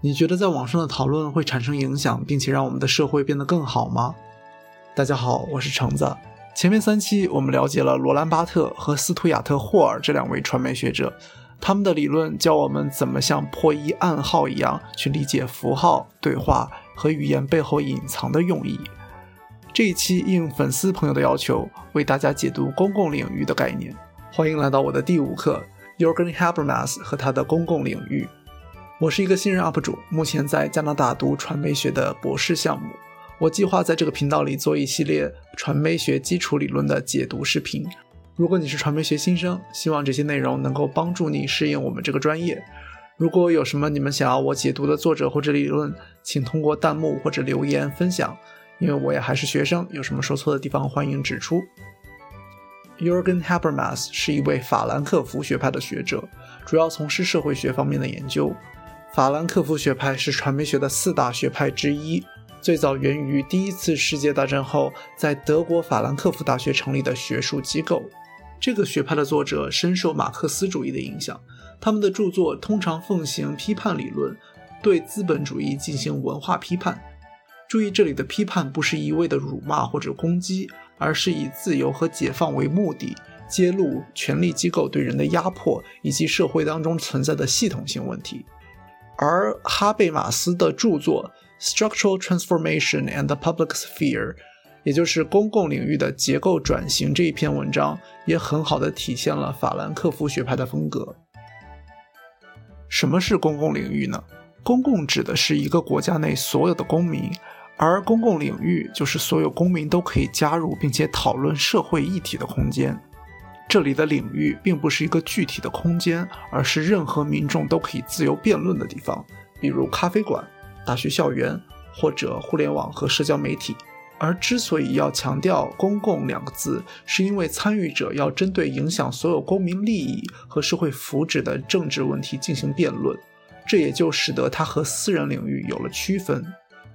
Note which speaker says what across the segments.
Speaker 1: 你觉得在网上的讨论会产生影响，并且让我们的社会变得更好吗？大家好，我是橙子。前面三期我们了解了罗兰巴特和斯图亚特霍尔这两位传媒学者，他们的理论教我们怎么像破译暗号一样去理解符号、对话和语言背后隐藏的用意。这一期应粉丝朋友的要求，为大家解读公共领域的概念。欢迎来到我的第五课，Jürgen Habermas 和他的公共领域。我是一个新人 UP 主，目前在加拿大读传媒学的博士项目。我计划在这个频道里做一系列传媒学基础理论的解读视频。如果你是传媒学新生，希望这些内容能够帮助你适应我们这个专业。如果有什么你们想要我解读的作者或者理论，请通过弹幕或者留言分享。因为我也还是学生，有什么说错的地方欢迎指出。Jürgen Habermas 是一位法兰克福学派的学者，主要从事社会学方面的研究。法兰克福学派是传媒学的四大学派之一，最早源于第一次世界大战后在德国法兰克福大学成立的学术机构。这个学派的作者深受马克思主义的影响，他们的著作通常奉行批判理论，对资本主义进行文化批判。注意，这里的批判不是一味的辱骂或者攻击，而是以自由和解放为目的，揭露权力机构对人的压迫以及社会当中存在的系统性问题。而哈贝马斯的著作《Structural Transformation and the Public Sphere》，也就是公共领域的结构转型这一篇文章，也很好的体现了法兰克福学派的风格。什么是公共领域呢？公共指的是一个国家内所有的公民，而公共领域就是所有公民都可以加入并且讨论社会议题的空间。这里的领域并不是一个具体的空间，而是任何民众都可以自由辩论的地方，比如咖啡馆、大学校园或者互联网和社交媒体。而之所以要强调“公共”两个字，是因为参与者要针对影响所有公民利益和社会福祉的政治问题进行辩论，这也就使得它和私人领域有了区分。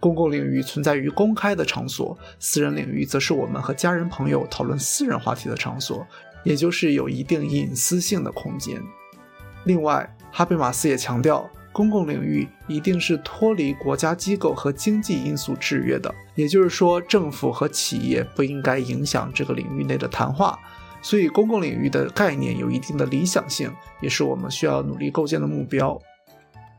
Speaker 1: 公共领域存在于公开的场所，私人领域则是我们和家人朋友讨论私人话题的场所。也就是有一定隐私性的空间。另外，哈贝马斯也强调，公共领域一定是脱离国家机构和经济因素制约的，也就是说，政府和企业不应该影响这个领域内的谈话。所以，公共领域的概念有一定的理想性，也是我们需要努力构建的目标。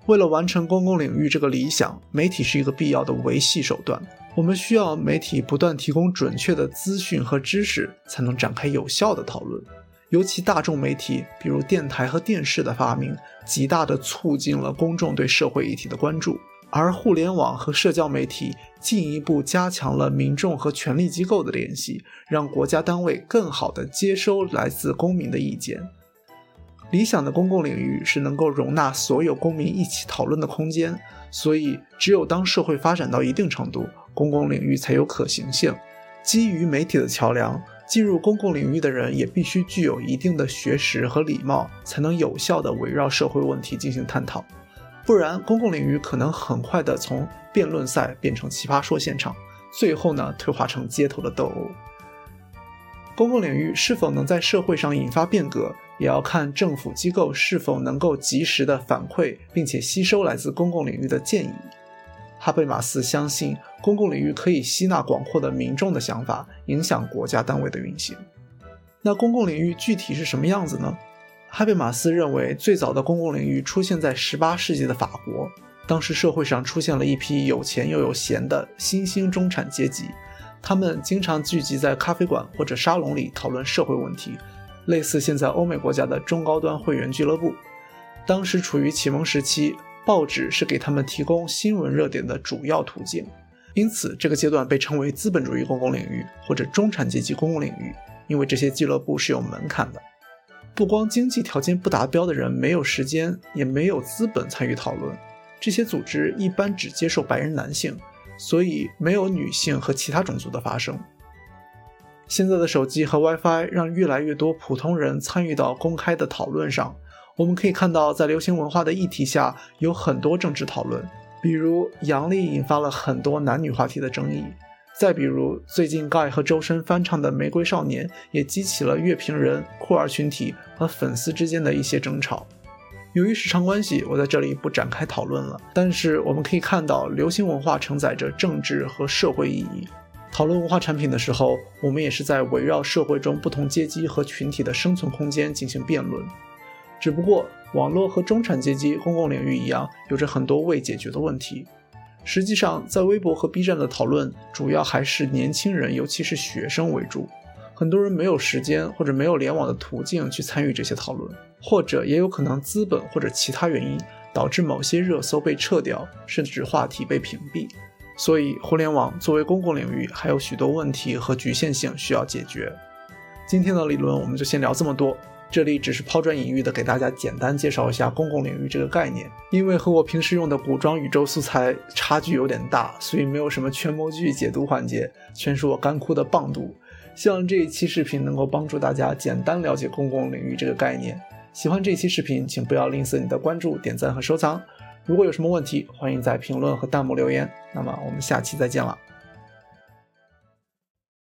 Speaker 1: 为了完成公共领域这个理想，媒体是一个必要的维系手段。我们需要媒体不断提供准确的资讯和知识，才能展开有效的讨论。尤其大众媒体，比如电台和电视的发明，极大地促进了公众对社会议题的关注。而互联网和社交媒体进一步加强了民众和权力机构的联系，让国家单位更好地接收来自公民的意见。理想的公共领域是能够容纳所有公民一起讨论的空间，所以只有当社会发展到一定程度，公共领域才有可行性。基于媒体的桥梁，进入公共领域的人也必须具有一定的学识和礼貌，才能有效地围绕社会问题进行探讨。不然，公共领域可能很快地从辩论赛变成奇葩说现场，最后呢，退化成街头的斗殴。公共领域是否能在社会上引发变革？也要看政府机构是否能够及时的反馈，并且吸收来自公共领域的建议。哈贝马斯相信，公共领域可以吸纳广阔的民众的想法，影响国家单位的运行。那公共领域具体是什么样子呢？哈贝马斯认为，最早的公共领域出现在18世纪的法国，当时社会上出现了一批有钱又有闲的新兴中产阶级，他们经常聚集在咖啡馆或者沙龙里讨论社会问题。类似现在欧美国家的中高端会员俱乐部，当时处于启蒙时期，报纸是给他们提供新闻热点的主要途径，因此这个阶段被称为资本主义公共领域或者中产阶级公共领域。因为这些俱乐部是有门槛的，不光经济条件不达标的人没有时间，也没有资本参与讨论。这些组织一般只接受白人男性，所以没有女性和其他种族的发声。现在的手机和 WiFi 让越来越多普通人参与到公开的讨论上。我们可以看到，在流行文化的议题下，有很多政治讨论，比如杨笠引发了很多男女话题的争议；再比如最近 Guy 和周深翻唱的《玫瑰少年》，也激起了乐评人、酷儿群体和粉丝之间的一些争吵。由于时长关系，我在这里不展开讨论了。但是我们可以看到，流行文化承载着政治和社会意义。讨论文化产品的时候，我们也是在围绕社会中不同阶级和群体的生存空间进行辩论。只不过，网络和中产阶级公共领域一样，有着很多未解决的问题。实际上，在微博和 B 站的讨论，主要还是年轻人，尤其是学生为主。很多人没有时间或者没有联网的途径去参与这些讨论，或者也有可能资本或者其他原因导致某些热搜被撤掉，甚至话题被屏蔽。所以，互联网作为公共领域，还有许多问题和局限性需要解决。今天的理论我们就先聊这么多，这里只是抛砖引玉的给大家简单介绍一下公共领域这个概念，因为和我平时用的古装宇宙素材差距有点大，所以没有什么权谋剧解读环节，全是我干枯的棒读。希望这一期视频能够帮助大家简单了解公共领域这个概念。喜欢这期视频，请不要吝啬你的关注、点赞和收藏。如果有什么问题，欢迎在评论和弹幕留言。那么我们下期再见了。